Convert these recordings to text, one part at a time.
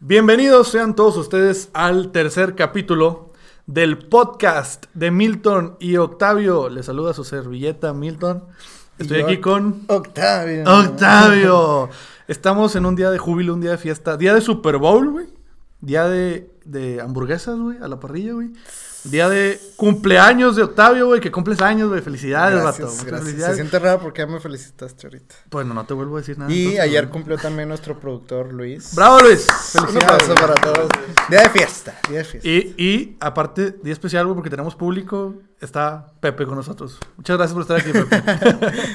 Bienvenidos sean todos ustedes al tercer capítulo del podcast de Milton y Octavio. Les saluda su servilleta Milton. Estoy aquí con Octavio. Octavio. Estamos en un día de júbilo, un día de fiesta, día de Super Bowl, güey. Día de, de hamburguesas, güey, a la parrilla, güey. Día de cumpleaños de Octavio, güey, que cumples años, güey. Felicidades, Gracias, vato. Se siente raro porque ya me felicitaste ahorita. Bueno, no te vuelvo a decir nada. Y entonces, ayer güey. cumplió también nuestro productor Luis. ¡Bravo, Luis! Un ¡Felicidades! aplauso para todos. Día de fiesta, día de fiesta. Y, y aparte, día especial, güey, porque tenemos público, está Pepe con nosotros. Muchas gracias por estar aquí, Pepe.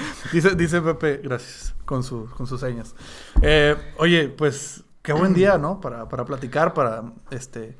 dice, dice Pepe, gracias, con, su, con sus señas. Eh, oye, pues, qué buen día, ¿no? Para, para platicar, para, este,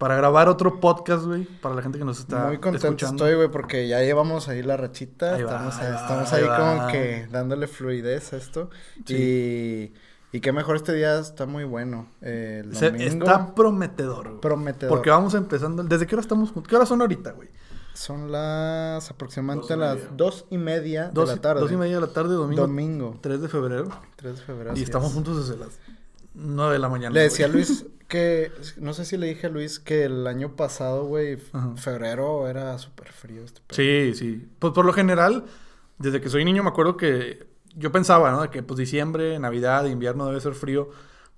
para grabar otro podcast, güey, para la gente que nos está Muy contento escuchando. estoy, güey, porque ya llevamos ahí la rachita. Ahí va, estamos ahí va, estamos ahí ahí como que dándole fluidez a esto. Sí. Y, y qué mejor este día está muy bueno. Eh, el domingo. está prometedor, güey. prometedor. Porque vamos empezando. ¿Desde qué hora estamos juntos? ¿Qué horas son ahorita, güey? Son las aproximadamente Dos las dos y media de la tarde. dos y media de la tarde, domingo, Domingo, 3 de febrero. 3 de febrero. y estamos es. juntos desde las 9 de la mañana. Le decía a Luis que, no sé si le dije a Luis que el año pasado, güey, febrero era súper frío este. Sí, sí. Pues por lo general, desde que soy niño me acuerdo que yo pensaba, ¿no? De que pues diciembre, Navidad, invierno debe ser frío.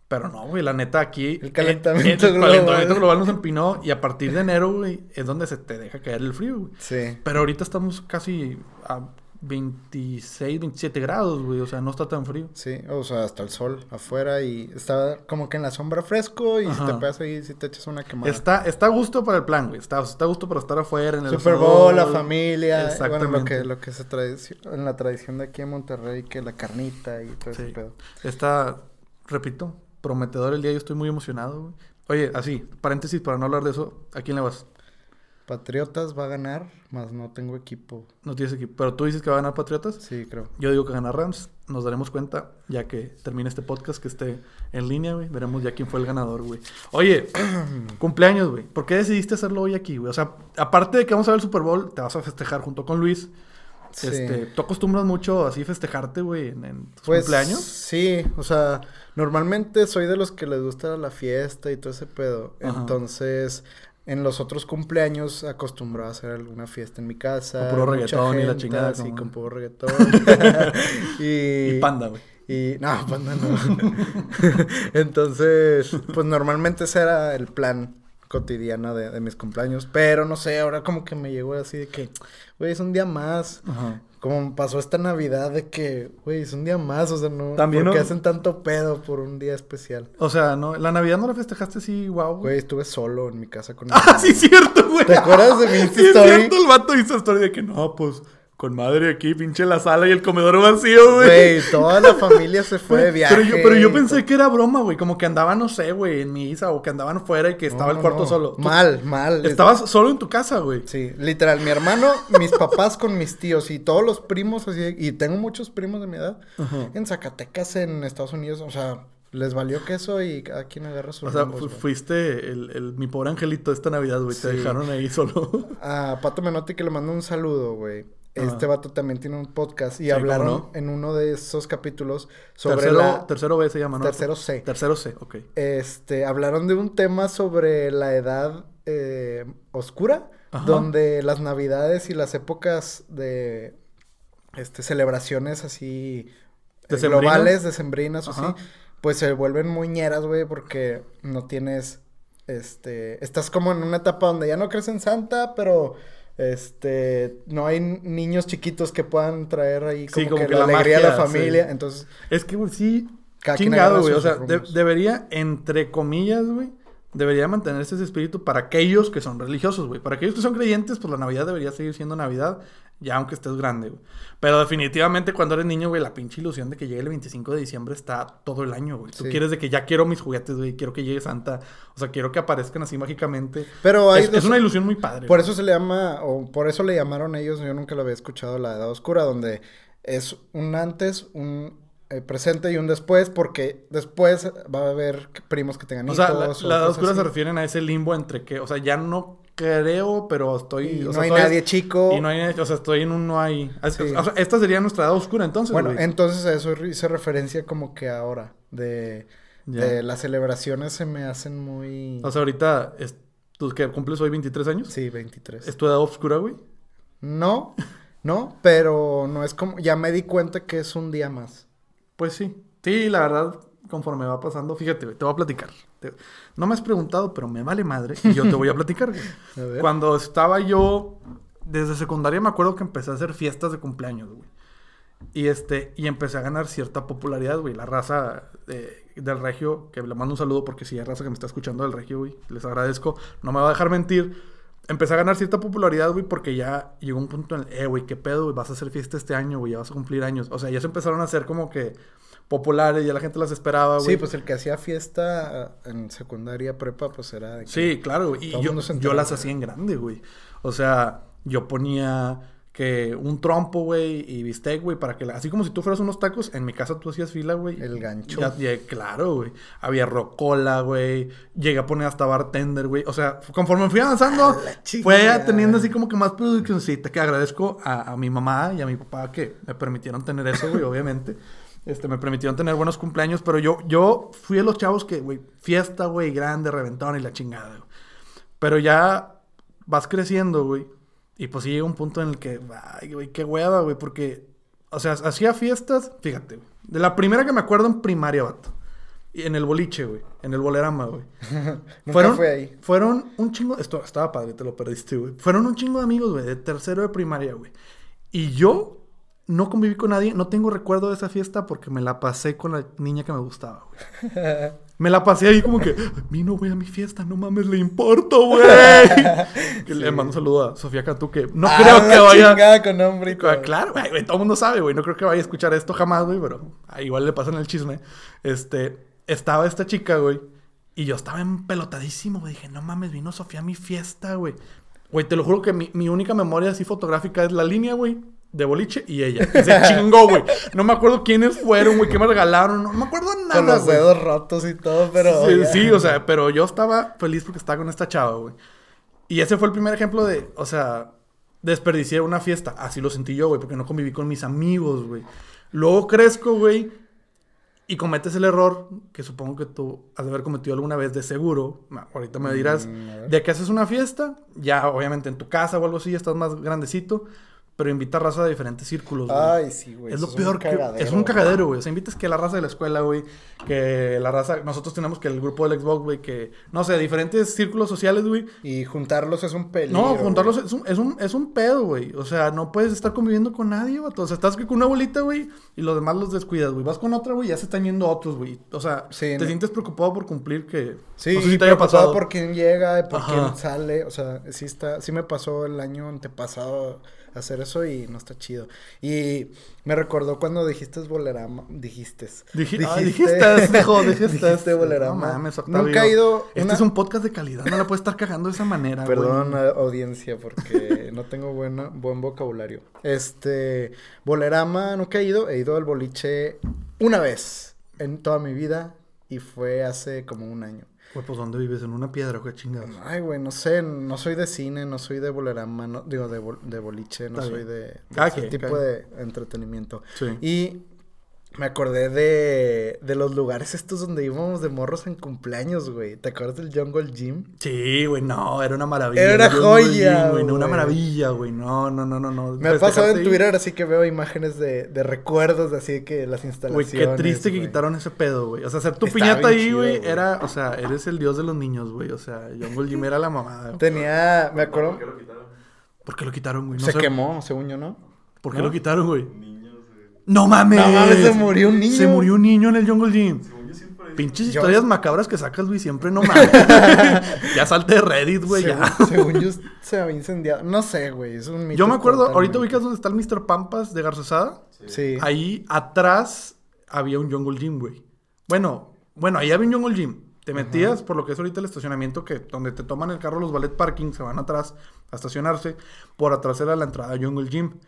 Pero no, güey, la neta aquí... El calentamiento eh, el global. calentamiento global nos empinó y a partir de enero, güey, es donde se te deja caer el frío, güey. Sí. Pero ahorita estamos casi a 26, 27 grados, güey. O sea, no está tan frío. Sí, o sea, hasta el sol afuera y está como que en la sombra fresco y si te pegas ahí, si te echas una quemada. Está, está a gusto para el plan, güey. Está, está a gusto para estar afuera en el Super sol. Bowl, la familia, bueno, lo Exactamente. que, lo que se tradici- en la tradición de aquí en Monterrey, que la carnita y todo ese Sí. pedo. Está, repito, prometedor el día. Yo estoy muy emocionado, güey. Oye, así, paréntesis para no hablar de eso. ¿A quién le vas? Patriotas va a ganar, más no tengo equipo. No tienes equipo. Pero tú dices que va a ganar Patriotas. Sí, creo. Yo digo que gana Rams. Nos daremos cuenta ya que termine este podcast, que esté en línea, güey. Veremos ya quién fue el ganador, güey. Oye, cumpleaños, güey. ¿Por qué decidiste hacerlo hoy aquí, güey? O sea, aparte de que vamos a ver el Super Bowl, te vas a festejar junto con Luis. Sí. Este, ¿Tú acostumbras mucho así festejarte, güey, en, en tus Pues cumpleaños? sí, o sea, normalmente soy de los que les gusta la fiesta y todo ese pedo. Ajá. Entonces, en los otros cumpleaños acostumbro a hacer alguna fiesta en mi casa. Con puro reggaetón y la gente, chingada, Sí, como- con puro reggaetón. y, Y panda, güey. Y no, panda no. Entonces, pues normalmente ese era el plan cotidiano de, de mis cumpleaños. Pero no sé, ahora como que me llegó así de que, güey, es un día más. Ajá. Como pasó esta Navidad de que, güey, es un día más, o sea, no. También, ¿Por qué ¿no? hacen tanto pedo por un día especial? O sea, no, la Navidad no la festejaste así, wow. Güey, estuve solo en mi casa con mi Ah, sí, es cierto, güey. ¿Te acuerdas de mi Sí, es cierto, el vato hizo story de que no, pues, con madre aquí, pinche la sala y el comedor vacío, güey. Güey, toda la familia se fue de viaje. Pero yo, pero yo y pensé que era broma, güey. Como que andaban, no sé, güey, en misa o que andaban fuera y que estaba No, el cuarto no. solo. Tú Mal, mal. Estabas solo en tu casa, güey. Sí, literal, mi hermano, mis papás con mis tíos y todos los primos así, y tengo muchos primos de mi edad, en Zacatecas, en Estados Unidos, o sea, les valió queso y cada quien agarra su O sea, rumbos, fu- güey. fuiste el, el- mi pobre angelito esta Navidad, güey. Te dejaron ahí solo. A Pato Menotti que le mando un saludo, güey. Este Ajá. vato también tiene un podcast y Sí, ¿cómo hablaron no? en uno de esos capítulos sobre tercero, la... tercero B se llama, ¿no? Tercero C. Tercero C, ok. Este, hablaron de un tema sobre la edad eh, oscura, Ajá. donde las navidades y las épocas de este, celebraciones así eh, globales, decembrinas o así, pues se vuelven muy ñeras, güey, porque no tienes, este, estás como en una etapa donde ya no crees en Santa, pero... Este, no hay niños chiquitos que puedan traer ahí como, Sí, como que, que la, la alegría a la magia, familia. sí. Entonces, Es que, güey, sí. Chingado, güey. O sea, de- debería, entre comillas, güey, debería mantenerse ese espíritu para aquellos que son religiosos, güey. Para aquellos que son creyentes, pues la Navidad debería seguir siendo Navidad, ya aunque estés grande, güey. Pero definitivamente cuando eres niño, güey, la pinche ilusión de que llegue el 25 de diciembre está todo el año, güey. Tú quieres de que ya quiero mis juguetes, güey, quiero que llegue Santa. O sea, quiero que aparezcan así mágicamente. pero hay Es, una ilusión muy padre. Por güey. eso se le llama, o por eso le llamaron ellos, yo nunca lo había escuchado, la edad oscura, donde es un antes, un eh, presente y un después, porque después va a haber primos que tengan O hijos. sea, la, la cosas edad oscura así. se refieren a ese limbo entre que, o sea, ya no creo, pero estoy. Y o no sea, hay nadie chico. Y no hay, o sea, estoy en un no hay. es- Sí. O sea, esta sería nuestra edad oscura entonces. Bueno, güey. entonces a eso hice referencia como que ahora, de. Eh, las celebraciones se me hacen muy... O sea, ahorita, es, ¿tú que cumples hoy 23 años? Sí, 23. ¿Es tu edad oscura, güey? No, no, pero no es como... Ya me di cuenta que es un día más. Pues sí. Sí, la verdad, conforme va pasando, fíjate, te voy a platicar. Te- No me has preguntado, pero me vale madre y yo te voy a platicar, güey. A ver. Cuando estaba yo, desde secundaria me acuerdo que empecé a hacer fiestas de cumpleaños, güey. Y este, y empecé a ganar cierta popularidad, güey. La raza de- del regio, que le mando un saludo porque si hay raza que me está escuchando del regio, güey, les agradezco. No me va a dejar mentir. Empecé a ganar cierta popularidad, güey, porque ya llegó un punto en el, eh, güey, qué pedo, güey, vas a hacer fiesta este año, güey, ya vas a cumplir años. O sea, ya se empezaron a hacer como que populares, ya la gente las esperaba, güey. Sí, pues el que hacía fiesta en secundaria, prepa, pues era... de que- Sí, claro, güey. Y yo, yo las hacía en grande, güey. O sea, yo ponía que un trompo, güey, y bistec, güey, para que... la- Así como si tú fueras unos tacos, en mi casa tú hacías fila, güey. El gancho. Ya- ya- claro, güey. Había rocola, güey. Llegué a poner hasta bartender, güey. O sea, conforme fui avanzando, fue teniendo así como que más produccióncita. Que agradezco a, a mi mamá y a mi papá que me permitieron tener eso, güey, obviamente. Este, me permitieron tener buenos cumpleaños, pero yo, yo fui de los chavos que, güey, fiesta, güey, grande, reventón y la chingada, güey. Pero ya vas creciendo, güey. Y pues sí llega un punto en el que, ay, güey, qué hueva, güey, porque, o sea, hacía fiestas, fíjate, güey. De la primera que me acuerdo en primaria, vato. Y en el boliche, güey. En el bolerama, güey. Nunca fueron, fue ahí. Fueron un chingo. Esto estaba padre, te lo perdiste, güey. Fueron un chingo de amigos, güey, de tercero de primaria, güey. Y yo no conviví con nadie, no tengo recuerdo de esa fiesta porque me la pasé con la niña que me gustaba, güey. Me la pasé ahí como que, vino, güey, a mi fiesta, no mames, le importo, güey. Que Le mando un saludo a Sofía Cantú, que no Ah, creo que vaya. con nombre Claro, güey, todo el mundo sabe, güey. No creo que vaya a escuchar esto jamás, güey, pero igual le pasan el chisme. Este, estaba esta chica, güey, y yo estaba empelotadísimo, güey. Dije, no mames, vino Sofía a mi fiesta, güey. Güey, te lo juro que mi, mi única memoria así fotográfica es la línea, güey, de boliche y ella. Y se chingó, güey. No me acuerdo quiénes fueron, güey, qué me regalaron. No me acuerdo nada, Con los dedos rotos y todo, pero... Sí, sí, o sea, pero yo estaba feliz porque estaba con esta chava, güey. Y ese fue el primer ejemplo de, o sea, desperdicié una fiesta. Así lo sentí yo, güey, porque no conviví con mis amigos, güey. Luego crezco, güey, y cometes el error que supongo que tú has de haber cometido alguna vez de seguro. Ahorita me dirás, Mm, de que haces una fiesta, ya obviamente en tu casa o algo así, estás más grandecito, pero invita raza de diferentes círculos, güey. Ay, sí, güey. Es lo peor que... Es un cagadero, güey. O sea, invitas que la raza de la escuela, güey. Que la raza... Nosotros tenemos que el grupo del Xbox, güey. Que... No sé, diferentes círculos sociales, güey. Y juntarlos es un peligro. No, juntarlos es un, es, un, es un pedo, güey. O sea, no puedes estar conviviendo con nadie, güey. O sea, estás con una bolita, güey. Y los demás los descuidas, güey. Vas con otra, güey. Ya se están yendo otros, güey. O sea, Sí, te no. sientes preocupado por cumplir que... Sí, no sé si te haya pasado. por quién llega por Ajá. quién sale. O sea, sí está... Sí me pasó el año antepasado hacer eso y no está chido. Y me recordó cuando dijiste bolerama... Dijiste. Dije, ah, dijiste, hijo, dijiste. Dijiste bolerama. No mames, Octavio. Nunca he ido... Este una- es un podcast de calidad. No la puedes estar cagando de esa manera. Perdón, audiencia, porque no tengo buena, buen vocabulario. Este, Bolerama, nunca he ido. He ido al boliche una vez en toda mi vida y fue hace como un año. Güey, pues ¿dónde vives? ¿En una piedra o qué chingados? Ay, güey, no sé, no soy de cine, no soy de Bolerama, no, digo, de, bol- de boliche, no soy de, de ese quien, tipo de entretenimiento. Sí. Y me acordé de, de los lugares estos donde íbamos de morros en cumpleaños, güey. ¿Te acuerdas del Jungle Gym? Sí, güey, no, era una maravilla. Era una joya, güey, no, una güey. maravilla, güey. No, no, no, no, no. Me ha pasado en. Twitter, así que veo imágenes de, de recuerdos, de así que las Güey, instalaciones. qué triste que güey. quitaron ese pedo, güey. O sea, hacer tu piñata ahí, chido, güey, güey. era, o sea, eres el dios de los niños, güey. O sea, Jungle Gym era la mamada. Tenía, me acuerdo, ¿Por qué lo quitaron, güey? No se sé. quemó, según yo, ¿no? ¿Por qué ¿no? lo quitaron, güey? No mames. No mames, se murió un niño. Se murió un niño en el Jungle Gym. Pinches Yo- historias macabras que sacas, güey, siempre no mames. ya salte de Reddit, güey, ya. según, yo, se había incendiado. No sé, güey, es un mito Yo me acuerdo, ahorita ubicas donde está el Mr. Pampas de Garzazada. Sí. Ahí atrás había un Jungle Gym, güey. Bueno, bueno, ahí había un Jungle Gym. Te metías por lo que es ahorita el estacionamiento, que donde te toman el carro los ballet parking, se van atrás a estacionarse. Por atrás era la entrada a Jungle Gym.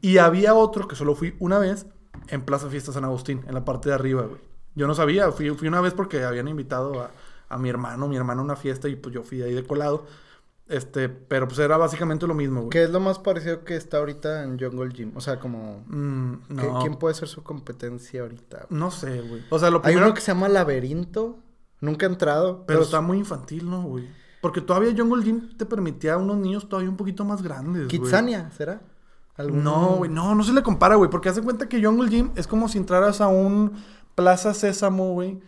Y había otro que solo fui una vez en Plaza Fiesta San Agustín, en la parte de arriba, güey. Yo no sabía, fui, fui una vez porque habían invitado a, a mi hermano, mi hermano a una fiesta y pues yo fui ahí de colado. Este, pero pues era básicamente lo mismo, güey. ¿Qué es lo más parecido que está ahorita en Jungle Gym? O sea, como... Mm, ¿qué- no, ¿Quién puede ser su competencia ahorita? no sé, güey. O sea, lo Hay primero... uno que se llama Laberinto. Nunca he entrado. Pero está muy infantil, ¿no, güey? Porque todavía Jungle Gym te permitía a unos niños todavía un poquito más grandes, güey. Kitsania, ¿será? ¿Algún- No, güey, no, no se le compara, güey. Porque hace cuenta que Jungle Gym es como si entraras a un Plaza Sésamo, güey.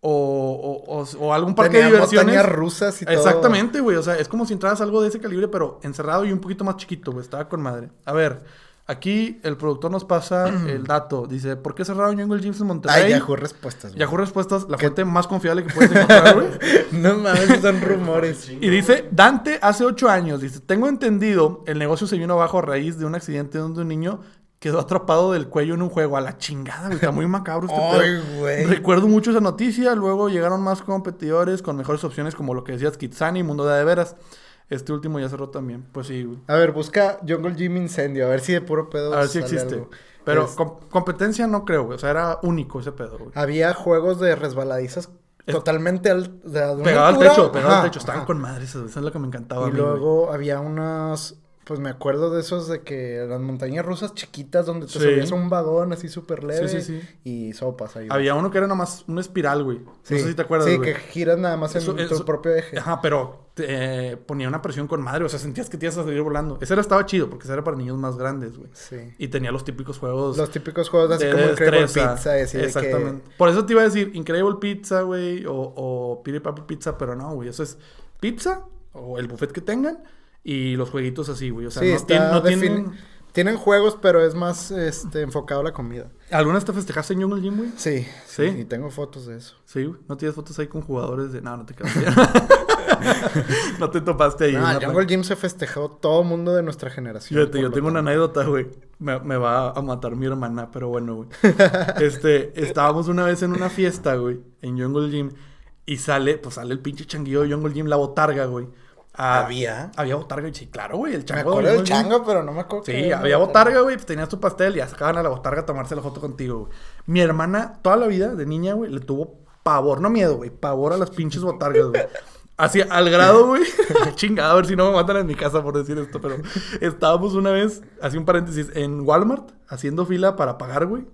O, o, o, o algún parque Tenía de diversiones. rusas y todo. Exactamente, güey. O sea, es como si entraras a algo de ese calibre, pero encerrado y un poquito más chiquito, güey. Estaba con madre. A ver, aquí el productor nos pasa el dato. Dice, ¿por qué cerraron Jungle Gyms en Monterrey? Ay, Yahoo Respuestas, güey. Yahoo Respuestas, la fuente más confiable que puedes encontrar, güey. No mames, son rumores. Y dice, Dante hace ocho años, dice, tengo entendido, el negocio se vino abajo a raíz de un accidente donde un niño quedó atrapado del cuello en un juego. A la chingada, güey, está muy macabro este Ay, pedo. güey. Recuerdo mucho esa noticia, luego llegaron más competidores con mejores opciones como lo que decías, Kitsani, Mundo de Veras. Este último ya cerró también. Pues sí, güey. A ver, busca Jungle Gym Incendio, a ver si de puro pedo A ver si existe. algo. Pero Es- com- competencia no creo, güey. O sea, era único ese pedo, güey. Había juegos de resbaladizas Es- totalmente al, de, Pegado al techo, pegado al techo. Estaban ajá. con madres, eso es lo que me encantaba. a Y güey. luego había unas, pues me acuerdo de esos de que las montañas rusas chiquitas donde te Sí. subías a un vagón así súper leve. Sí, sí, sí. Y sopas ahí. Había uno que era nomás una espiral, güey. No sé si te acuerdas, Sí, güey. que giras nada más en Eso- tu propio eje. Ajá, pero te, eh, ponía una presión con madre, o sea, sentías que te ibas a salir volando. Ese era, estaba chido, porque ese era para niños más grandes, güey. Sí. Y tenía los típicos juegos Los típicos juegos así de como Incredible. Pizza y así de que- Exactamente. Por eso te iba a decir Incredible Pizza, güey, o, o Piri Papi Pizza, pero no, güey, eso es pizza, o el buffet que tengan, y los jueguitos así, güey. O sea, sí, no, está tienen, no tienen... Tienen juegos, pero es más este, enfocado a la comida. ¿Alguna vez te festejaste en Jungle Gym, güey? Sí, ¿Sí? Y tengo fotos de eso. Sí, güey. ¿No tienes fotos ahí con jugadores de... No, no te quedas No te topaste ahí. No, Jungle Gym se festejó todo el mundo de nuestra generación. Fíjate, yo tengo una anécdota, güey. Me, me va a matar mi hermana, pero bueno, güey. Este, estábamos una vez en una fiesta, güey, en Jungle Gym. Y sale, pues sale el pinche changuillo de Jungle Gym, la botarga, güey. Ah, ¿Había? Había botarga, y sí, claro, güey, el Me chango. acuerdo del Gym. chango, pero no me acuerdo. Sí, que había botarga, güey, pues tenías tu pastel y sacaban a la botarga a tomarse la foto contigo, güey. Mi hermana, toda la vida, de niña, güey, le tuvo pavor, no miedo, güey, pavor a las pinches botargas, güey. Así, al grado, güey. Chingada, a ver si no me matan en mi casa por decir esto, pero estábamos una vez, así un paréntesis, en Walmart, haciendo fila para pagar, güey.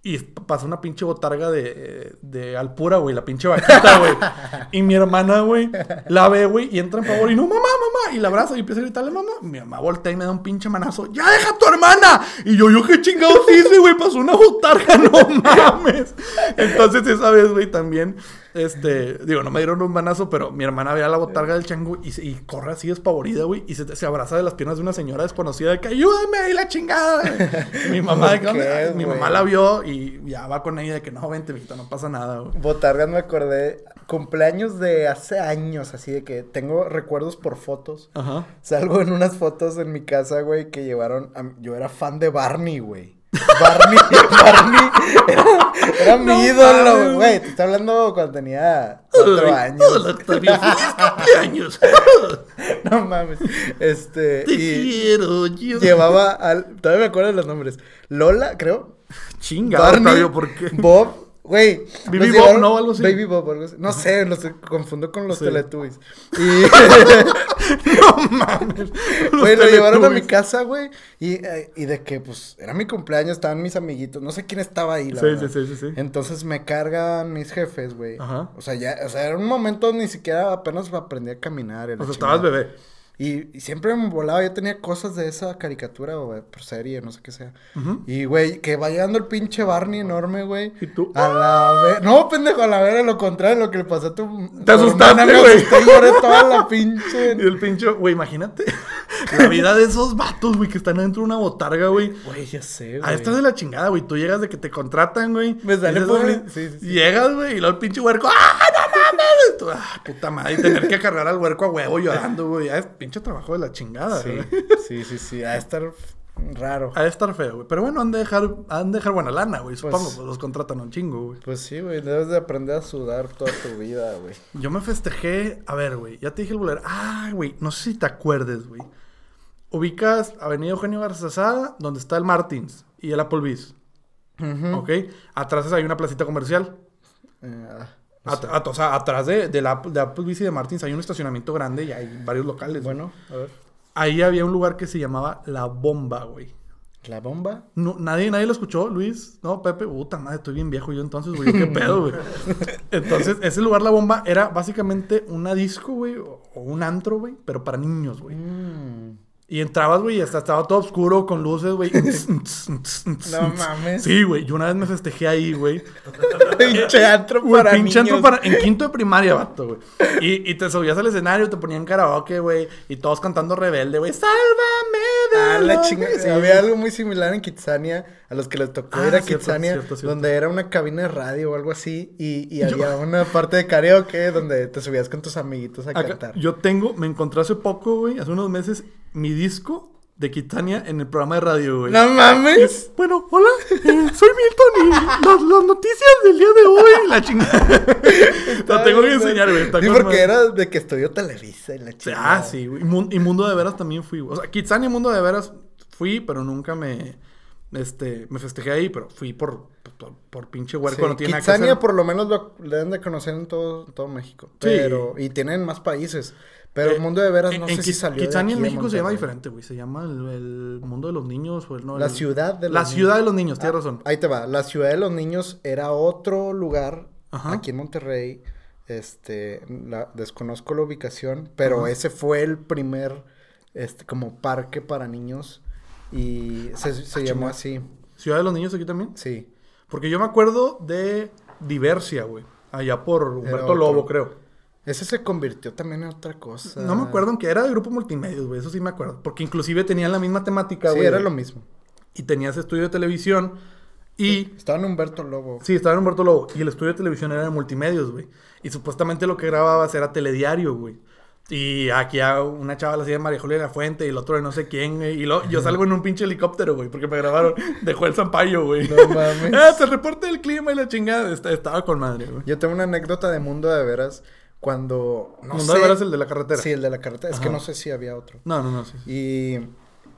Y pasó una pinche botarga de, de Alpura, güey, la pinche vaquita, güey. Y mi hermana, güey, la ve, güey, y entra en favor y no, mamá, mamá. Y la abraza y empieza a gritarle, mamá. Mi mamá voltea y me da un pinche manazo. ¡Ya deja a tu hermana! Y yo, yo, qué chingados hice, güey, pasó una botarga, no mames. Entonces, esa vez, güey, también, este, digo, no me dieron un manazo, pero mi hermana ve a la botarga del chango y, corre así despavorida, güey, y se, se abraza de las piernas de una señora desconocida de que ayúdame ahí la chingada. Mi mamá, de que, ¿Por qué, "¿Dónde?". mi mamá la vio y ya va con ella de que no, vente, mijito, no pasa nada, güey. Botargas me acordé. Cumpleaños de hace años, así de que tengo recuerdos por fotos. Ajá. Salgo en unas fotos en mi casa, güey, que llevaron. a- Yo era fan de Barney, güey. Barney, Barney era, era mi No ídolo, güey. Te estoy hablando cuando tenía cuatro años. Hola, Octavio, cumpleaños. No mames. Este. Te y quiero, yo. llevaba al. Todavía me acuerdo de los nombres. Lola, creo. Chinga, Barney, Octavio, ¿por qué? Bob, güey. Baby Bob, ¿no? Algo así. Baby Bob, algo así. No sé, los confundo con los Sí. Teletubbies. Y. No mames. Güey, lo llevaron a mi casa, güey. Y, eh, y de que, pues, era mi cumpleaños, estaban mis amiguitos. No sé quién estaba ahí, la Sí, verdad. sí, sí, sí, sí. Entonces me cargan mis jefes, güey. Ajá. O sea, ya, o sea, era un momento ni siquiera apenas aprendí a caminar. O sea, chingada. estabas bebé. Y, y siempre me volaba, yo tenía cosas de esa caricatura o por serie, no sé qué sea. Y, güey, que va llegando el pinche Barney enorme, güey. ¿Y tú? A la vez. No, pendejo, a la vez, lo contrario, lo que le pasó a tu. Te asustaste, güey. asusté, lloré toda la pinche. Y el pinche, güey, imagínate. La vida de esos vatos, güey, que están dentro de una botarga, güey. Güey, ya sé, A esta de la chingada, güey. Tú llegas de que te contratan, güey. Me sale Dices, "Ah", sí, sí. Llegas, güey, y luego el pinche huerco. ¡Ah, no mames! Y tú, ah, puta madre. Y tener que cargar al huerco a huevo llorando, güey. Es pinche trabajo de la chingada, Sí, güey. sí, sí, sí. A estar raro. De estar feo, güey. Pero bueno, han de dejar, han de dejar buena lana, güey. Supongo, Pues- pues los contratan un chingo, güey. Pues sí, güey. Debes de aprender a sudar toda tu vida, güey. Yo me festejé. A ver, güey. Ya te dije el bolero. Ah, güey. No sé si te acuerdes, güey. Ubicas Avenida Eugenio Garzazada, donde está el Martins y el Applebee's. Ujú. ¿Ok? Atrás hay una placita comercial. Eh, At- at- o sea, atrás de, de la, de Applebee's y de Martins hay un estacionamiento grande y hay varios locales. güey. Bueno, a ver. Ahí había un lugar que se llamaba La Bomba, güey. La bomba. No, nadie, nadie lo escuchó, Luis. No, Pepe. Puta madre, estoy bien viejo yo entonces, güey. ¿Qué pedo, güey? Entonces, ese lugar, La Bomba, era básicamente una disco, güey. O o un antro, güey. Pero para niños, güey. Mm. Y entrabas, güey, y hasta estaba todo oscuro con luces, güey. No mames. Sí, güey. Yo una vez me festejé ahí, güey. Pinche antro para pinche antro para- en quinto de primaria, vato, güey. Y, y te subías al escenario, te ponían karaoke, güey. Y todos cantando rebelde, güey. ¡Sálvame Ah, la lo chingada. que-". Sí, Había algo muy similar en Kitsania, a los que les tocó Ah, ir a cierto, Kitsania, cierto, cierto. donde era una cabina de radio o algo así, y, y había una parte de karaoke donde te subías con tus amiguitos a Acá- cantar. yo tengo, me encontré hace poco, güey, hace unos meses, mi disco de Kitania en el programa de radio, güey. ¡No mames! Bueno, hola, eh, soy Milton y las, las noticias del día de hoy, la chingada. Lo tengo que enseñar, güey. Sí, porque era de que estudió Televisa y la chingada. Ah, sí, güey. Y Mun- Y Mundo de Veras también fui, güey. O sea, Kitsania y Mundo de Veras fui, pero nunca me, este, me festejé ahí, pero fui por, por, por pinche huerco, Sí, no tiene Kitsania por lo menos lo le deben de conocer en todo, en todo México. Sí. Pero, y tienen más países. Pero Eh, el mundo de veras no en sé si salió de Kitsania en México se llama diferente, güey. Se llama el, el mundo de los niños o el no. La el- ciudad de los La niños. ciudad de los niños, tienes razón. Ahí te va. La ciudad de los niños era otro lugar Ajá. aquí en Monterrey. Este, la, desconozco la ubicación, pero Ajá. ese fue el primer, este, como parque para niños y se, se Ah, llamó chingada. así. Ciudad de los niños aquí también. Sí. Porque yo me acuerdo de Diversia, güey. Allá por Humberto. Lobo, creo. Ese se convirtió también en otra cosa. No me acuerdo en qué era de grupo multimedia, güey. Eso sí me acuerdo. Porque inclusive tenían la misma temática, Sí, güey. era lo mismo. Y tenías estudio de televisión. Y Estaba en Humberto Lobo. Sí, estaba en Humberto Lobo. Y el estudio de televisión era de multimedios, güey. Y supuestamente lo que grababas era telediario, güey. Y aquí a una chava la hacía María Julia de la Fuente y el otro de no sé quién, güey. Y lo, yo salgo en un pinche helicóptero, güey, porque me grabaron de Joel Sampaio, güey. No mames. ah, se reporta el clima y la chingada. Est- Estaba con madre, güey. Yo tengo una anécdota de Mundo de Veras cuando... No Mundo sé- de veras el de la carretera. Sí, el de la carretera. Es que no sé si había otro. No, no, no, sí. sí.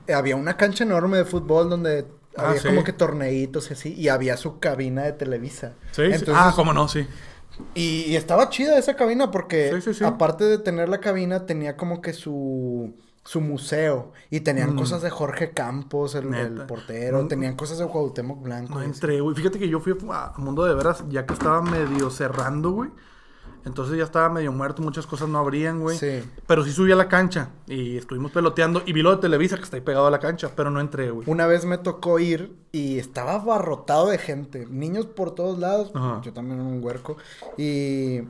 Y había una cancha enorme de fútbol donde Ah, había sí. como que torneitos y así. Y había su cabina de Televisa. Sí, sí. Entonces, Ah, cómo no, sí. y, y estaba chida esa cabina porque Sí, sí, sí. aparte de tener la cabina tenía como que su su museo y tenían Mm. cosas de Jorge Campos, el, portero, No- tenían cosas de Cuauhtémoc Blanco. No entré, güey. Fíjate que yo fui a Mundo de Veras ya que estaba medio cerrando, güey. Entonces ya estaba medio muerto, muchas cosas no abrían, güey. Sí. Pero sí subí a la cancha y estuvimos peloteando y vi lo de Televisa que está ahí pegado a la cancha, pero no entré, güey. Una vez me tocó ir y estaba abarrotado de gente, niños por todos lados, Ajá. yo también en un huerco, y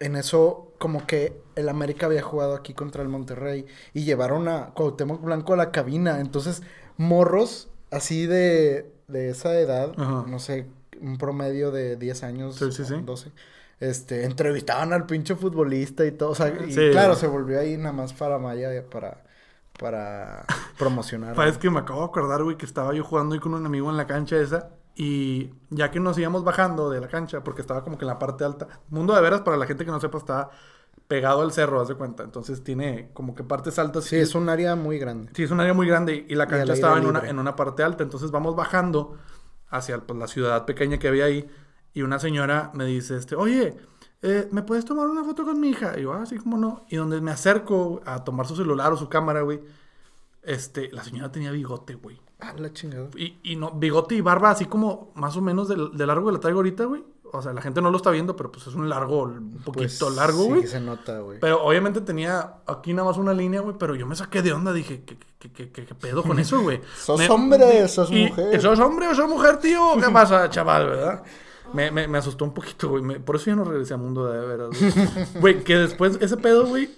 en eso como que el América había jugado aquí contra el Monterrey y llevaron a Cuauhtémoc Blanco a la cabina, entonces morros así de, de esa edad, Ajá. no sé, un promedio de 10 años, Sí, sí, sí. 12. Este, entrevistaban al pinche futbolista y todo, o sea, y Sí. claro, se volvió ahí nada más para Maya, para, para promocionar. Sabes que me acabo de acordar, güey, que estaba yo jugando ahí con un amigo en la cancha esa. Y ya que nos íbamos bajando de la cancha, porque estaba como que en la parte alta. Mundo de veras, para la gente que no sepa, está pegado al cerro, haz de cuenta. Entonces tiene como que partes altas. Sí, es un área muy grande. Sí, es un área muy grande y la cancha estaba en una, en una parte alta. Entonces vamos bajando hacia pues, la ciudad pequeña que había ahí. Y una señora me dice, este, oye, eh, ¿me puedes tomar una foto con mi hija? Y yo, ah, sí, cómo no. Y donde me acerco a tomar su celular o su cámara, güey, este, la señora tenía bigote, güey. Ah, la chingada. Y, y no, bigote y barba así como más o menos de, de largo que la traigo ahorita, güey. O sea, la gente no lo está viendo, pero pues es un largo, un poquito Pues, largo, sí güey. que se nota, güey. Pero obviamente tenía aquí nada más una línea, güey, pero yo me saqué de onda, dije, ¿qué, qué, qué, qué- qué pedo con eso, güey? ¿Sos Me- hombre? ¿Sos y- mujer? ¿Sos hombre o sos mujer, tío? ¿Qué pasa, chaval, verdad? Me, me, me asustó un poquito, güey. me- por eso yo no regresé a Mundo de Veras, güey. Güey, que después ese pedo, güey,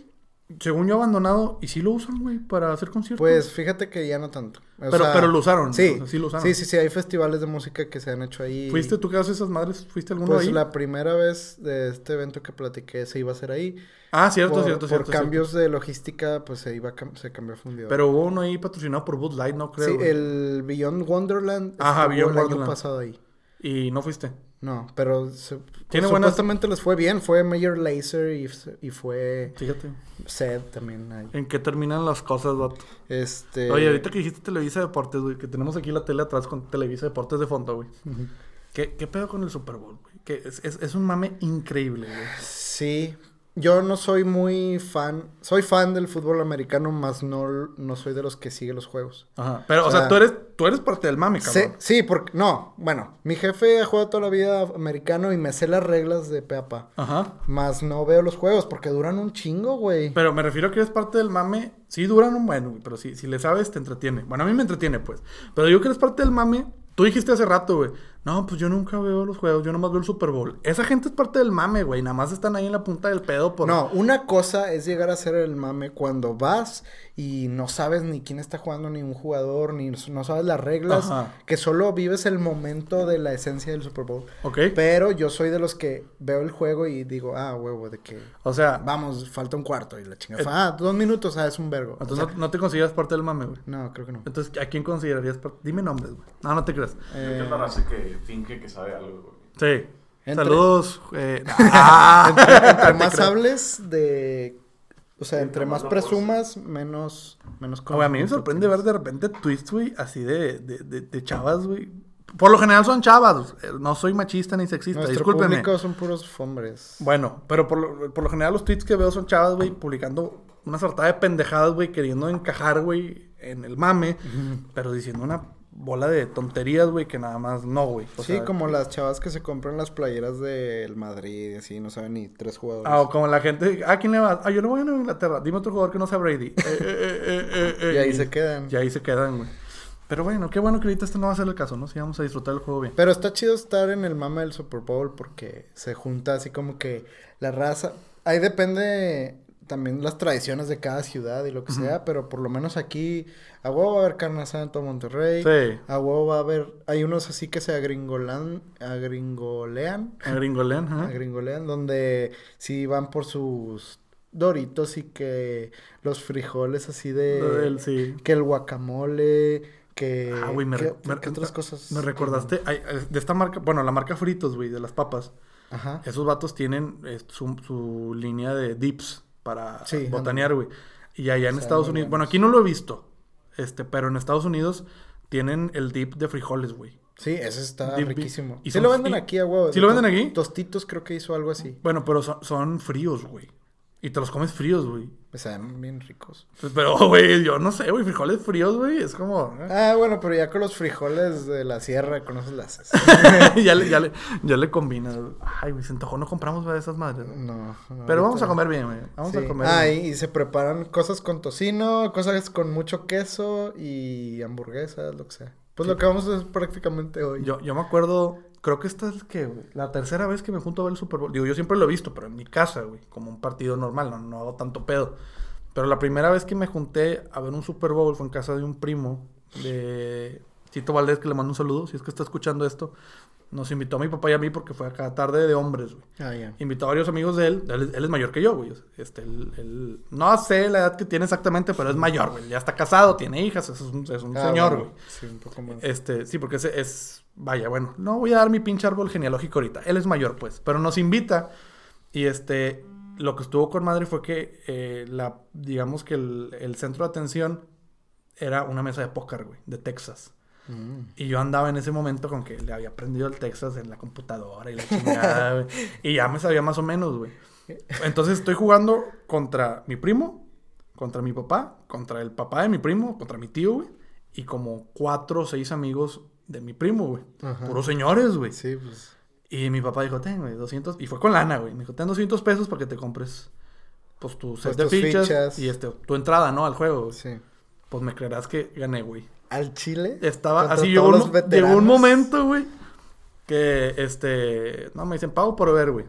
según yo abandonado, y sí lo usan, güey, para hacer conciertos. Pues fíjate que ya no tanto. O Pero- pero lo usaron, Sí, o sea, sí lo usaron. Sí, sí, sí, hay festivales de música que se han hecho ahí. ¿Fuiste tú que haces esas madres? ¿Fuiste alguno Pues ahí? la primera vez de este evento que platiqué se iba a hacer ahí. Ah, cierto, por, cierto, por cierto. cierto. cambios de logística, pues se iba a cam- se cambió a fundidor. Pero hubo uno ahí patrocinado por Bud Light, no creo. sí, el Beyond Wonderland Ajá, Beyond el año Wonderland. pasado ahí. Y no fuiste. No, pero se- Tiene pues, buenas- supuestamente les fue bien. Fue Major Lazer y, y fue Fíjate. Sed también ahí. ¿En qué terminan las cosas, vato? Este... Oye, ahorita que dijiste Televisa Deportes, güey, que tenemos aquí la tele atrás con Televisa Deportes de fondo, güey. ¿Qué, ¿Qué pedo con el Super Bowl, güey? que es, es- es un mame increíble, güey. Sí, yo no soy muy fan, soy fan del fútbol americano, más no, no soy de los que sigue los juegos. Ajá. Pero, o, O sea, tú eres, tú eres parte del mame, Sí, cabrón. sí, porque, no, bueno, mi jefe ha jugado toda la vida americano y me sé las reglas de pe a pa. Ajá. Más no veo los juegos porque duran un chingo, güey. Pero me refiero a que eres parte del mame. Sí duran un bueno, pero sí, si le sabes, te entretiene. Bueno, a mí me entretiene, pues. Pero yo que eres parte del mame, tú dijiste hace rato, güey. No, pues yo nunca veo los juegos, yo nomás veo el Super Bowl. Esa gente es parte del mame, güey. Nada más están ahí en la punta del pedo por... No, una cosa es llegar a ser el mame cuando vas y no sabes ni quién está jugando, ni un jugador, ni no sabes las reglas, Ajá. que solo vives el momento de la esencia del Super Bowl. Ok. Pero yo soy de los que veo el juego y digo, ah, huevo, de que O sea, vamos, falta un cuarto y la Eh, chingada. Ah, dos minutos, ah, es un vergo. O entonces sea, no, no te consideras parte del mame, güey. no, creo que no. Entonces, ¿a quién considerarías parte? Dime nombres, güey. No, no te creas. Creo que es la raza que finge que sabe algo, güey. Sí. Entre- Saludos. eh, ah. Entre, entre más creo. hables de... O sea, entre más presumas, menos... menos Güey, a mí me sorprende ver de repente tweets, güey, así de, de, de, de chavas, güey. Por lo general son chavas. eh, No soy machista ni sexista, Nuestro discúlpeme. público son puros hombres. Bueno, pero por lo, por lo general los tweets que veo son chavas, güey, publicando una sartada de pendejadas, güey, queriendo encajar, güey, en el mame, pero diciendo una bola de tonterías, güey, que nada más no, güey. O sí, sea, como las chavas que se compran las playeras del Madrid y así, no saben ni tres jugadores. Ah, o como la gente, ¿a quién le vas? Ah, yo no voy a Inglaterra. Dime otro jugador que no sea Brady. Eh, eh, eh, y ahí se quedan. Y ahí se quedan, güey. Pero bueno, qué bueno que ahorita este no va a ser el caso, ¿no? Sí, vamos a disfrutar el juego bien. Pero está chido estar en el mame del Super Bowl porque se junta así como que la raza. Ahí depende también las tradiciones de cada ciudad y lo que sea, pero por lo menos aquí a huevo va a haber carne asada en todo Monterrey. Sí. A huevo va a haber. Hay unos así que se agringolan, agringolean. A Gringolean, ajá. Agringolean, donde sí van por sus doritos y que los frijoles así de. Sí. Que el guacamole, que. Ah, güey, me, ¿qué- re- qué- me- otras cosas? Me recordaste, eh, de esta marca, bueno, la marca Fritos, güey, de las papas. Ajá. Esos vatos tienen eh, su, su línea de dips para Sí, botanear, güey. Y allá en Estados Unidos, bueno, aquí no lo he visto, este, pero en Estados Unidos tienen el dip de frijoles, güey. Sí, ese está Dip- riquísimo. y son- sí lo venden y- aquí huevo. ¿sí lo venden aquí? Tostitos creo que hizo algo así. Bueno, pero son, son fríos, güey. Y te los comes fríos, güey. Me saben bien ricos. Pues, Pero, güey, yo no sé, güey, frijoles fríos, güey, es como... ¿eh? Ah, bueno, pero ya con los frijoles de la sierra conoces las haces. ya, le, ya, le, ya le combinas. Ay, güey, se antojó, no compramos güey, esas madres. ¿no? No. Pero vamos a comer bien, güey. Vamos Sí. a comer Ah, bien. y, y se preparan cosas con tocino, cosas con mucho queso y hamburguesas, lo que sea. Pues lo que vamos a hacer prácticamente hoy. Yo, yo me acuerdo, creo que esta es que, la tercera vez que me junto a ver el Super Bowl. Digo, yo siempre lo he visto, pero en mi casa, güey, como un partido normal, no, no hago tanto pedo. Pero la primera vez que me junté a ver un Super Bowl fue en casa de un primo de Tito Valdés, que le mando un saludo, si es que está escuchando esto. Nos invitó a mi papá y a mí porque fue acá tarde de hombres, güey. Ah, ya. Invitó a varios amigos de él. Él, es- él es mayor que yo, güey. Este, él, él- no sé la edad que tiene exactamente, pero es mayor, güey. Ya está casado, tiene hijas, es un, es un Ah, señor, bueno, güey. Sí, un poco más. Este, sí, porque ese es, vaya, bueno, no voy a dar mi pinche árbol genealógico ahorita. Él es mayor, pues, pero nos invita y este, lo que estuvo con madre fue que eh, la, digamos que el, el centro de atención era una mesa de póker, güey, de Texas. Mm. Y yo andaba en ese momento con que le había aprendido el Texas en la computadora y la chingada, güey. Y ya me sabía más o menos, güey. Entonces estoy jugando contra mi primo, contra mi papá, contra el papá de mi primo, contra mi tío, güey. Y como cuatro o seis amigos de mi primo, güey. Ajá. Puros señores, güey. Sí, pues. Y mi papá dijo, ten, güey, 200. Y fue con lana, güey. Me dijo, ten 200 pesos para que te compres, pues, tu set Pues, de tus fichas, fichas. y este, tu entrada, ¿no? Al juego. güey. Sí. Pues me creerás que gané, güey. Al Chile. Estaba así, llegó un, llegó un momento, güey, que este, no me dicen pago por ver, güey.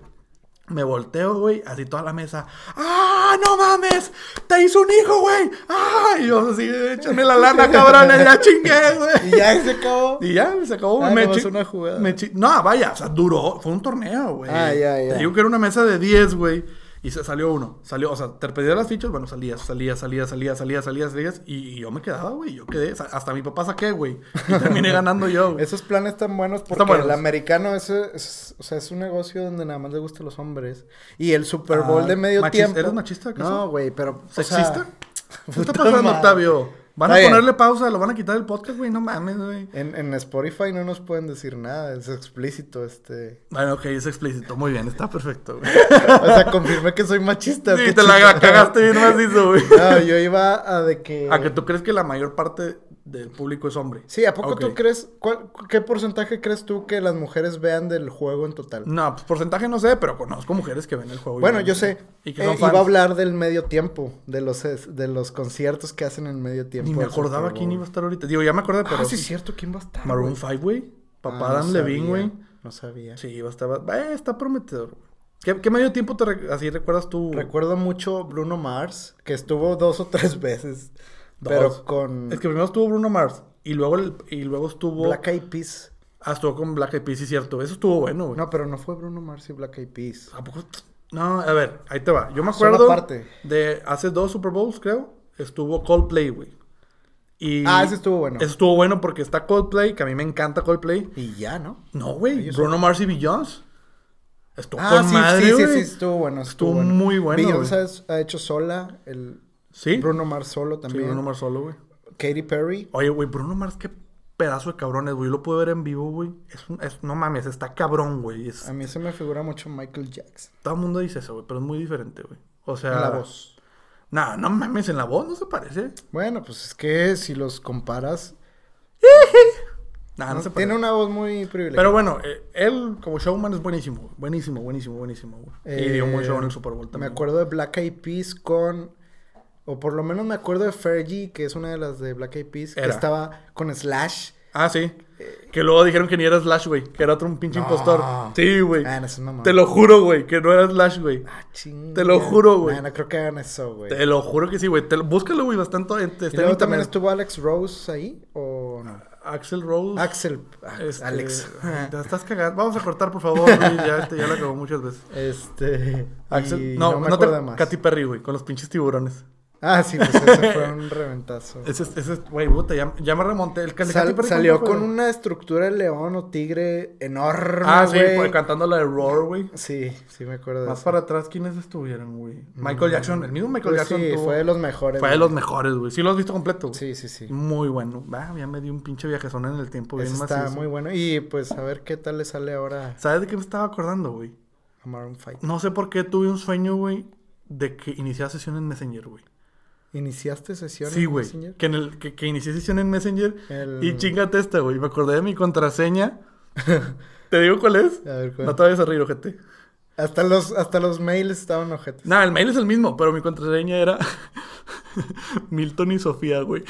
Me volteo, güey, así toda la mesa. ¡Ah, no mames! ¡Te hizo un hijo, güey! ¡Ah! Y yo así, échame la lana, cabrón, ya chingué, güey. Y ya se acabó. Y ya, se acabó, güey. Ah, me chi- una jugada. me No, vaya, o sea, duró. Fue un torneo, güey. Ah, ya, ya. Te digo que era una mesa de 10, güey. Y se salió uno. Salió, o sea, te pedías las fichas, bueno, salías, salías, salías, salías, salías, salías, salías. Y, y yo me quedaba, güey. Yo quedé. Hasta mi papá saqué, güey. Y terminé ganando yo. Esos planes están buenos porque buenos. el americano es, es- o sea, es un negocio donde nada más le gusta a los hombres. Y el Super Bowl Ah, de medio tiempo. ¿eres machista, acaso? No, güey, pero. o sea, ¿Sexista? ¿Qué está pasando. Octavio? Van a ponerle pausa, lo van a quitar el podcast, güey, no mames, güey. En, en, Spotify no nos pueden decir nada, es explícito este. Bueno, ok, es explícito, muy bien, está perfecto, güey. o sea, confirmé que soy machista. Sí, te la cagaste bien macizo, güey. No, yo iba a de que... A que tú crees que la mayor parte del público es hombre. Sí, ¿a poco tú crees, qué porcentaje crees tú que las mujeres vean del juego en total? No, pues porcentaje no sé, pero conozco mujeres que ven el juego. Bueno, yo sé. Y que eh, iba a hablar del medio tiempo, de los, de los conciertos que hacen en medio tiempo. Ni me acordaba quién iba a estar ahorita. Digo, ya me acordé, pero... Ah, sí, es cierto, ¿quién va a estar? Maroon 5, güey. Papá ah, Dan Levine, güey. No sabía. Sí, iba a estar... Eh, está prometedor, ¿Qué, ¿Qué, medio tiempo te así recuerdas tú? Recuerdo mucho Bruno Mars, que estuvo dos o tres veces. Pero con... Es que primero estuvo Bruno Mars. Y luego, y luego estuvo... Black Eyed Peas. Ah, estuvo con Black Eyed Peas, sí, cierto. Eso estuvo bueno, güey. No, pero no fue Bruno Mars y Black Eyed Peas. ¿A poco? No, a ver, ahí te va. Yo me acuerdo de hace dos Super Bowls, creo. Estuvo Coldplay, güey. Y ah, ese estuvo bueno. Ese estuvo bueno porque está Coldplay, que a mí me encanta Coldplay. Y ya, ¿no? No, güey. Bruno Mars y Beyoncé. Estuvo ah, con sí, madre, sí, sí, sí, estuvo bueno. Estuvo, muy bueno. Beyoncé ha hecho sola el... ¿Sí? Bruno Mars solo también. Sí, Bruno Mars solo, güey. Katy Perry. Oye, güey, Bruno Mars, qué pedazo de cabrones, güey. Yo lo puedo ver en vivo, güey. Es, es, no mames, está cabrón, güey. A mí se me figura mucho Michael Jackson. Todo el mundo dice eso, güey, pero es muy diferente, güey. O sea. En la voz. No, no mames, en la voz no se parece. Bueno, pues es que si los comparas. nah, no, se Tiene una voz muy privilegiada. Pero bueno, eh, él como showman es buenísimo. Buenísimo, buenísimo, buenísimo, güey. y dio un buen show en el Super Bowl también. Me acuerdo de Black Eyed Peas con o por lo menos me acuerdo de Fergie, que es una de las de Black Eyed Peas, que estaba con Slash. Ah, sí. que luego dijeron que ni era Slash, güey. Que era otro un pinche impostor. Sí, güey. Ah, Te lo juro, güey. Que no era Slash, güey. Ah, Te lo juro, güey. no creo que hagan eso, güey. Te lo juro que sí, güey. Búscalo, güey, bastante. ¿Y luego también estuvo Alex Rose ahí? ¿O no? Axel Rose. Axel. Ah, este, Alex. Te estás cagando. Vamos a cortar, por favor, güey. Ya, este, ya lo acabó muchas veces. Este. Axel. No, no, te... más. Katy Perry, güey. Con los pinches tiburones. Ah, sí, pues ese fue un reventazo. Ese, ese, güey, puta, ya, ya, me remonté. El Sal, salió con una estructura de león o tigre enorme, Ah, sí, pues, cantando la de Roar, güey. Sí, sí me acuerdo de Más para atrás, ¿quiénes estuvieron, güey? Michael mm, Jackson, el mismo Michael pues Jackson. Sí, fue de los mejores. Fue de los mejores, güey. Sí lo has visto completo. Sí, sí, sí. Muy bueno. Ah, ya me dio un pinche viajezón en el tiempo bien Está muy bueno. Y pues a ver qué tal le sale ahora. ¿Sabes de qué me estaba acordando, güey? A Maroon Fight. No sé por qué tuve un sueño, güey, de que iniciaba sesión en Messenger, güey. ¿Iniciaste sesión sí, en Messenger? Que, en el, que, que inicié sesión en Messenger. Y chingate esta, güey. Me acordé de mi contraseña. ¿Te digo cuál es? A ver, ¿cuál? No te vayas a reír, ojete. Hasta los, hasta los mails estaban ojetes. No, el mail es el mismo, pero mi contraseña era Milton y Sofía, güey.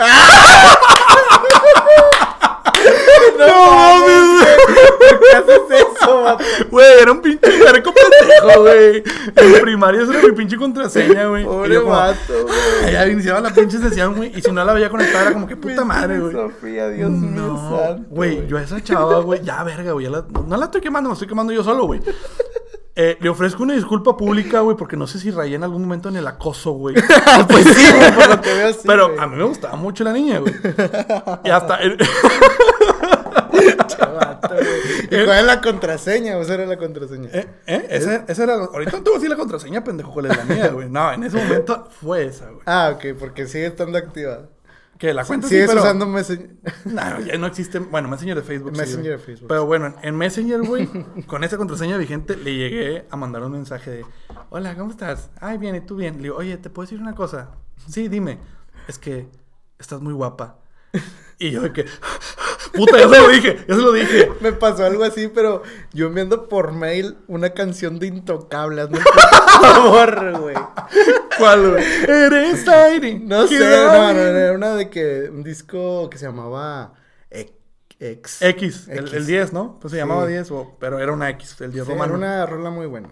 No mames, ¿Qué haces eso, Güey, era un pinche verco pendejo, güey. En primaria esa era mi pinche contraseña, güey. Pobre vato, güey. Ya iniciaba la pinche sesión, güey. Y si no la veía conectada, era como que puta madre, güey. Sofía, Dios mío santo. Güey, yo a esa chava, güey, ya verga, güey. no la estoy quemando, me estoy quemando yo solo, güey. Eh, le ofrezco una disculpa pública, güey, porque no sé si rayé en algún momento en el acoso, güey. pues sí, güey, por lo que veo así. Pero a mí me gustaba mucho la niña, güey. y hasta. ¿Y cuál es la contraseña? ¿O esa era la contraseña? ¿Eh? ¿Eh? Esa, esa era... Ahorita no te voy a decir la contraseña, pendejo, cuál es la mía, güey. No, en ese momento fue esa, güey. Ah, ok, porque sigue estando activa. Que la cuenta ¿Sigues sí, pero... usando Messenger? No, ya no existe... Bueno, Messenger de Facebook Messenger de Facebook. Pero bueno, en Messenger, güey, con esa contraseña vigente, le llegué a mandar un mensaje de... Hola, ¿cómo estás? Ay, bien, ¿y tú bien? Le digo, oye, ¿te puedo decir una cosa? Sí, dime. Es que estás muy guapa. Y yo de que... Puta, ya se lo dije, ya se lo dije. Me pasó algo así, pero yo enviando por mail una canción de Intocable. Hazme favor, güey. ¿Cuál, güey? Eres aire. No sé, no, no, era una de que un disco que se llamaba X. X, El, 10, ¿no? Pues se llamaba 10, pero era una X, el 10 romano. Era una rola muy buena.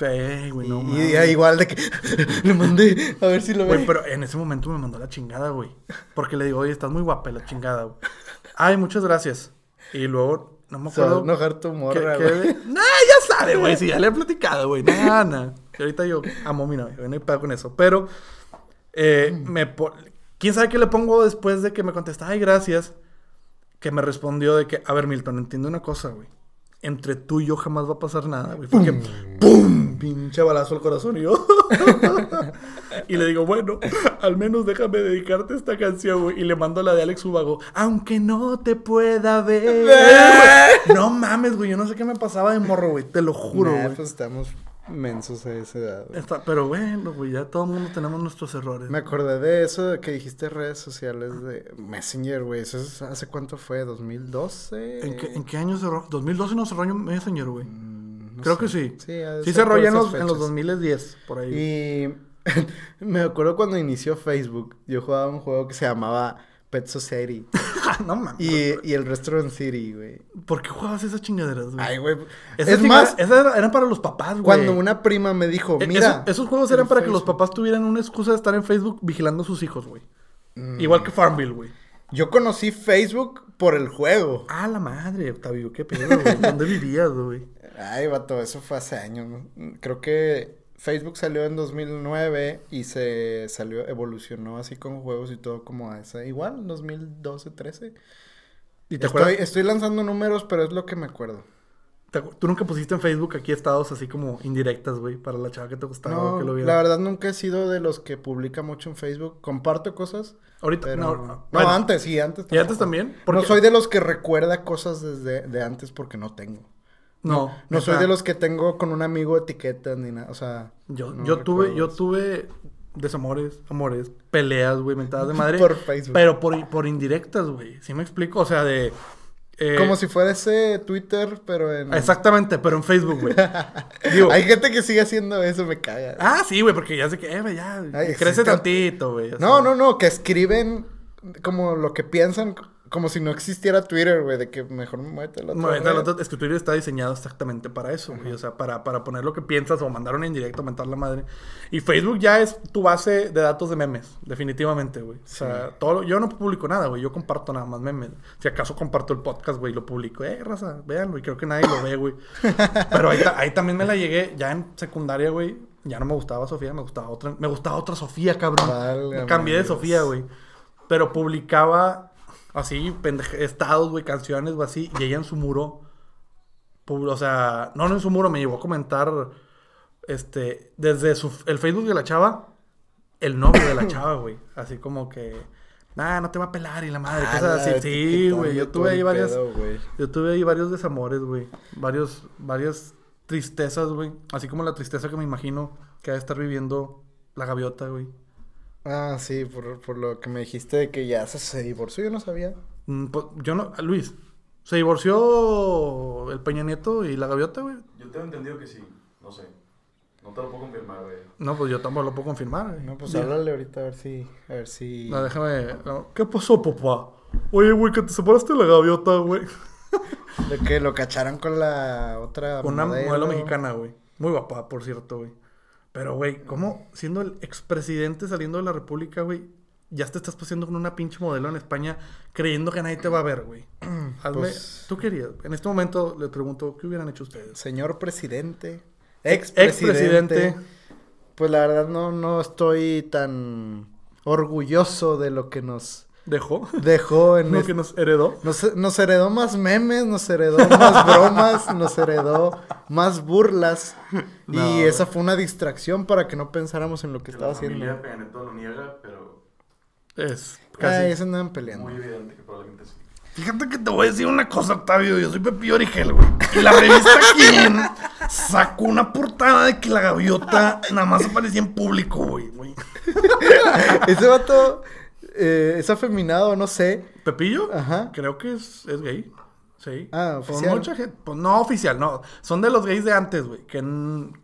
Ey, güey, no Y, y igual de que le mandé a ver si lo ve. Güey, pero en ese momento me mandó la chingada, güey. Porque le digo, oye, estás muy guapa la chingada, güey. Ay, muchas gracias. Y luego, no me acuerdo. Se enojar tu morra, güey. Nah, ya sabe, güey. Sí, ya le he platicado, güey. Nah, nah. Y ahorita yo amo a mi novia, no hay pedo con eso. Pero, eh, me ¿quién sabe qué le pongo después de que me contesta, ay, gracias? Que me respondió de que, a ver, Milton, entiendo una cosa, güey. Entre tú y yo jamás va a pasar nada, güey. Porque, ¡pum! Pinche balazo al corazón y yo. y le digo, bueno, al menos déjame dedicarte esta canción, güey. Y le mando la de Alex Ubago. Aunque no te pueda ver. no mames, güey. Yo no sé qué me pasaba de morro, güey. Te lo juro, güey. pues estamos mensos a esa edad. pero bueno, güey, ya todo el mundo tenemos nuestros errores. Me acordé de eso de que dijiste redes sociales de Messenger, güey. ¿Eso es, hace cuánto fue? ¿2012? ¿En qué, ¿En qué año cerró? ¿2012 no cerró Messenger, güey? Mm, Creo que sí. Sí, sí cerró ya en los, en los 2010, por ahí. Y me acuerdo cuando inició Facebook, yo jugaba un juego que se llamaba Pet Society. no mames. Y, y, el Restaurant City, güey. ¿Por qué jugabas esas chingaderas, güey? Ay, güey. Es más, esas eran para los papás, güey. Cuando una prima me dijo, e, mira. Esos, juegos eran para que los papás tuvieran una excusa de estar en Facebook vigilando a sus hijos, güey. Mm. Igual que Farmville, güey. Yo conocí Facebook por el juego. Ah, la madre, Octavio, qué pedo, güey. ¿Dónde vivías, güey? Ay, vato, eso fue hace años. Creo que Facebook salió en 2009 y se salió, evolucionó así con juegos y todo como a esa. Igual, 2012, 13. ¿Y te estoy, estoy lanzando números, pero es lo que me acuerdo. ¿Tú nunca pusiste en Facebook aquí estados así como indirectas, güey, para la chava que te gustaba no, que lo viera? La verdad nunca he sido de los que publica mucho en Facebook. Comparto cosas. Ahorita, no. No, antes, sí, antes. ¿Y antes también? No soy de los que recuerda cosas desde de antes porque no tengo. No, no, soy de los que tengo con un amigo etiquetas ni nada, o sea. Yo, yo tuve, yo tuve desamores, amores, peleas, güey, mentadas de madre. por Facebook. Pero por, por indirectas, güey. ¿Sí me explico? O sea, de. Eh, Como si fuera ese Twitter, pero en. Exactamente, pero en Facebook, güey. Hay gente que sigue haciendo eso, me caga. Ah, sí, güey, porque ya sé que, eh, ya. crece tantito, güey. No, no, no, que escriben como lo que piensan como si no existiera Twitter, güey, de que mejor muévete la otra. Es que Twitter está diseñado exactamente para eso, güey. O sea, para, para poner lo que piensas o mandar un indirecto, mentar la madre. Y Facebook ya es tu base de datos de memes, definitivamente, güey. O sea, todo, yo no publico nada, güey. Yo comparto nada más memes. Si acaso comparto el podcast, güey, lo publico. Eh, raza, véanlo. Y creo que nadie lo ve, güey. Pero ahí, ahí también me la llegué, ya en secundaria, güey. Ya no me gustaba Sofía, me gustaba otra. Me gustaba otra Sofía, cabrón. Cambié de Sofía, güey. Pero publicaba así, estados, güey, canciones así, y ella en su muro, o sea, no, no en su muro, me llevó a comentar, este, desde su, el Facebook de la chava, el novio de la chava, güey, así como que, nah, no te va a pelar y la madre, cosas así, sí, güey, yo tuve ahí varias, yo tuve ahí varios desamores, güey, varios, varias tristezas, güey, así como la tristeza que me imagino que ha de estar viviendo la gaviota, güey. Ah, sí, por, por lo que me dijiste de que ya se, divorció, yo no sabía. Mm, pues, yo no, Luis, ¿se divorció el Peña Nieto y la gaviota, güey? Yo tengo entendido que sí, no sé. No te lo puedo confirmar, güey. No, pues yo tampoco lo puedo confirmar, güey. No, pues háblale ahorita a ver si, a ver si... No, déjame... ¿Qué pasó, papá? Oye, güey, que te separaste de la gaviota, güey. De que lo cacharon con la otra Con una modelo mexicana, güey. Muy guapa, por cierto, güey. Pero, güey, ¿cómo siendo el expresidente saliendo de la República, güey, ya te estás paseando con una pinche modelo en España creyendo que nadie te va a ver, güey? Hazme, pues tú querías. En este momento le pregunto, ¿qué hubieran hecho ustedes? Señor presidente, expresidente. pues la verdad no, no estoy tan orgulloso de lo que nos ¿Dejó? Dejó en... ¿Lo que nos heredó? Nos, nos, heredó más memes, nos heredó más bromas, nos heredó más burlas. y esa fue una distracción para que no pensáramos en lo que estaba haciendo. La familia lo niega, pero... Es casi... Ay, se andaban peleando. Muy evidente que probablemente sí. Fíjate que te voy a decir una cosa, Octavio. Yo soy Pepillo Origel, güey. Y la revista Quién sacó una portada de que la gaviota nada más aparecía en público, güey. Ese vato eh, es afeminado, no sé. ¿Pepillo? Ajá. Creo que es, es gay. Sí. Ah, oficial. mucha gente, pues no oficial, no. Son de los gays de antes, güey. Que,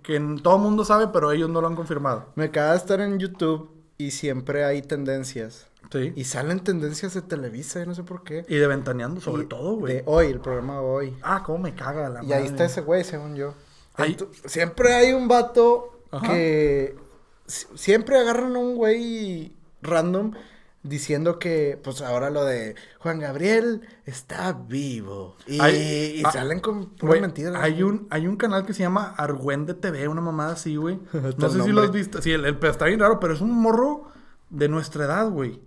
que todo el mundo sabe, pero ellos no lo han confirmado. Me acaba de estar en YouTube y siempre hay tendencias. Sí. Y salen tendencias de Televisa, y no sé por qué. Y de Ventaneando, sobre todo, güey. De hoy, el programa de hoy. Ah, cómo me caga la Y ahí está ese güey, según yo. siempre hay un vato que... Siempre agarran a un güey random diciendo que, pues ahora lo de Juan Gabriel está vivo. Y, y ah, salen con puras mentiras. Hay un, hay un canal que se llama Argüende TV, una mamada así, güey. no sé si lo has visto. Sí, el, el, está bien raro, pero es un morro de nuestra edad, güey.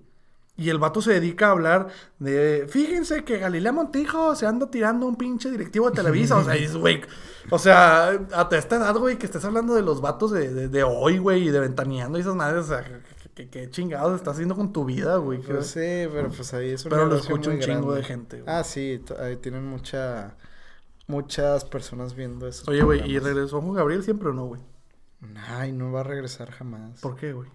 Y el vato se dedica a hablar de, fíjense que Galilea Montijo se anda tirando un pinche directivo de Televisa. O sea, dices, güey, o sea, hasta esta edad, güey, que estés hablando de los vatos de, de, de hoy, güey, y de ventaneando y esas madres, o sea, ¿qué, qué chingados estás haciendo con tu vida, güey? ¿Qué- Pues sí, pero pues ahí es un Pero lo escucha un chingo de gente, güey. Ah, sí, ahí tienen mucha... Muchas personas viendo eso. Oye, güey, ¿y regresó Juan Gabriel siempre o no, güey? Ay, no va a regresar jamás. ¿Por qué, güey?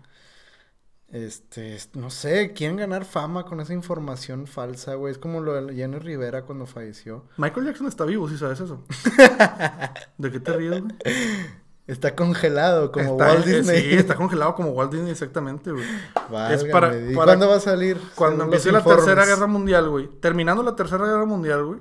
Este, es- no sé, quieren ganar fama con esa información falsa, güey. Es como lo de Jenny Rivera cuando falleció. Michael Jackson está vivo, si sabes eso. ¿De qué te ríes, güey? Está congelado como Está- Walt eh, Disney. Sí, está congelado como Walt Disney, exactamente, güey. Válgame, para- ¿y para- cuándo va a salir? Cuando empiece la tercera guerra mundial, güey. Terminando la tercera guerra mundial, güey.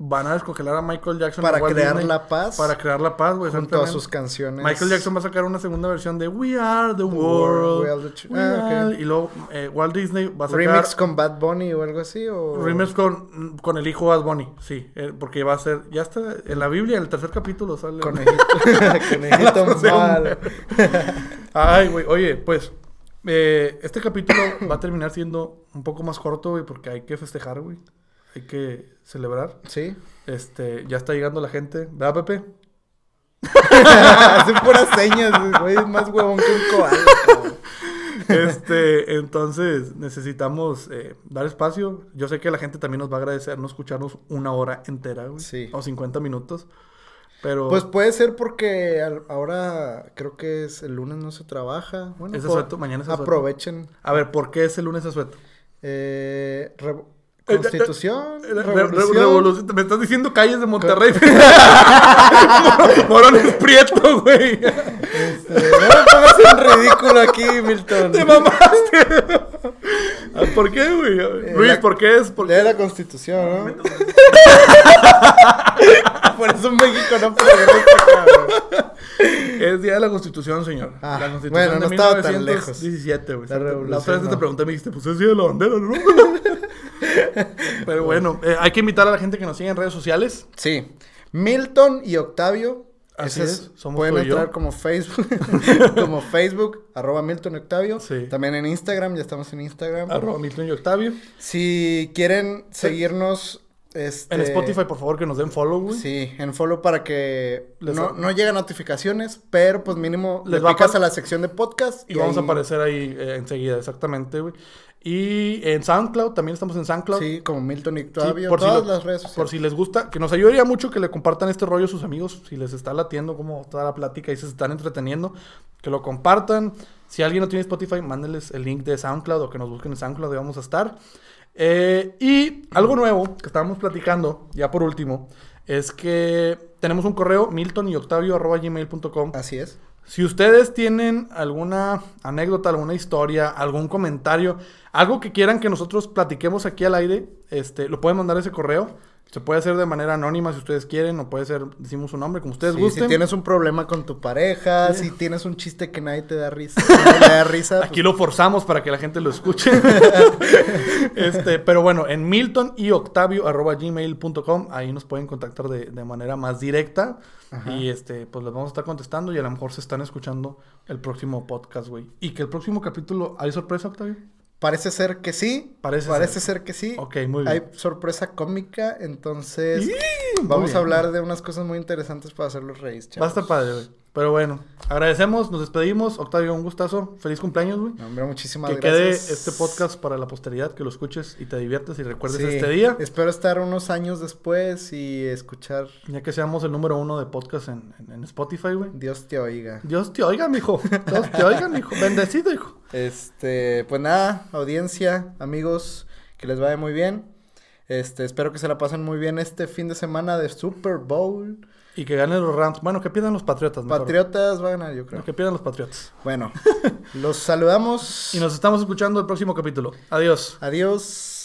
Van a descongelar a Michael Jackson. Para crear Disney la paz. Para crear la paz, güey. junto a sus canciones. Michael Jackson va a sacar una segunda versión de We Are the World. We Are the We Ah, Y luego eh, Walt Disney va a sacar Remix con Bad Bunny o algo así. O... remix con, con el hijo Bad Bunny. Sí, eh, porque va a ser. Ya está en la Biblia, en el tercer capítulo sale. Conejito. Conejito mal. Ay, güey, oye, pues. eh, este capítulo va a terminar siendo un poco más corto, güey, porque hay que festejar, güey. Hay que celebrar. Sí. Este, ya está llegando la gente. ¿Verdad, Pepe? Hacen puras señas, güey. Es más huevón que un cabrón. Este, entonces necesitamos eh, dar espacio. Yo sé que la gente también nos va a agradecer no escucharnos una hora entera, güey. Sí. O 50 minutos. Pero Pues puede ser porque al- ahora creo que es el lunes no se trabaja. Bueno, es po- asueto, mañana es asueto. aprovechen. A ver, ¿por qué es el lunes asueto? Eh, revo- Eh, eh, Constitución, Re- re- revolución. revolución. Me estás diciendo calles de Monterrey. Morones Prieto, güey. Este, no me pongas en ridículo aquí, Milton. Te mamaste. Ah, ¿Por qué, güey? Luis, la- ¿por qué es? ¿Por Lee qué? la constitución, ¿no? Por eso México no progresa, cabrón. Es Día de la Constitución, señor. Ah, la Constitución bueno, no de estaba tan lejos. 1917, güey. La otra vez que te no. pregunté, me dijiste, pues es Día de la Bandera, ¿no? Pero bueno, eh, hay que invitar a la gente que nos siga en redes sociales. Sí. Milton y Octavio. Así es, somos pueden tú y yo. entrar como Facebook, como Facebook, arroba Milton y Octavio. Sí. También en Instagram, ya estamos en Instagram. Arroba Milton y Octavio. Si quieren seguirnos, este... En Spotify, por favor, que nos den follow, güey. Sí, en follow para que Les no, no lleguen notificaciones, pero pues mínimo Les le va a picas par- a la sección de podcast Y vamos a aparecer ahí eh, enseguida, exactamente, güey. Y en SoundCloud, también estamos en SoundCloud. Sí, como Milton y Sí, Octavio, por si todas lo- las redes sociales. Por si les gusta, que nos ayudaría mucho que le compartan este rollo a sus amigos, si les está latiendo como toda la plática y se están entreteniendo, que lo compartan. Si alguien no tiene Spotify, mándenles el link de SoundCloud o que nos busquen en SoundCloud y vamos a estar. Eh, y algo nuevo que estábamos platicando, ya por último, es que tenemos un correo, milton y octavio arroba gmail.com. Así es. Si ustedes tienen alguna anécdota, alguna historia, algún comentario, algo que quieran que nosotros platiquemos aquí al aire, este, lo pueden mandar a ese correo. Se puede hacer de manera anónima si ustedes quieren, o puede ser, decimos su nombre, como ustedes Sí, gusten. si tienes un problema con tu pareja, si tienes un chiste que nadie te da risa, nadie le da risa, Aquí lo forzamos para que la gente lo escuche. este, pero bueno, en milton y octavio arroba gmail.com, ahí nos pueden contactar de, de manera más directa. Ajá. Y este, pues les vamos a estar contestando y a lo mejor se están escuchando el próximo podcast, güey. Y que el próximo capítulo, ¿hay sorpresa, Octavio? Parece ser que sí. Parece Parece, ser. ser. que sí. Ok, muy bien. Hay sorpresa cómica, entonces vamos a hablar de unas cosas muy interesantes para hacerlos reír, Va a chavos. estar padre, güey. Pero bueno, agradecemos, nos despedimos. Octavio, un gustazo. Feliz cumpleaños, güey. Hombre, muchísimas Que quede gracias. este podcast para la posteridad, que lo escuches y te diviertas y recuerdes Sí, este día. Espero estar unos años después y escuchar Ya que seamos el número uno de podcast en, en- en Spotify, güey. Dios te oiga. Dios te oiga, mijo. Dios te oiga, mijo. Bendecido, hijo. Este, pues nada, audiencia, amigos, que les vaya muy bien. Este, espero que se la pasen muy bien este fin de semana de Super Bowl. Y que ganen los Rams. Bueno, que pierdan los Patriotas, mejor. Patriotas va a ganar, yo creo. No, Que pierdan los Patriotas. Bueno, los saludamos. Y nos estamos escuchando el próximo capítulo. Adiós. Adiós.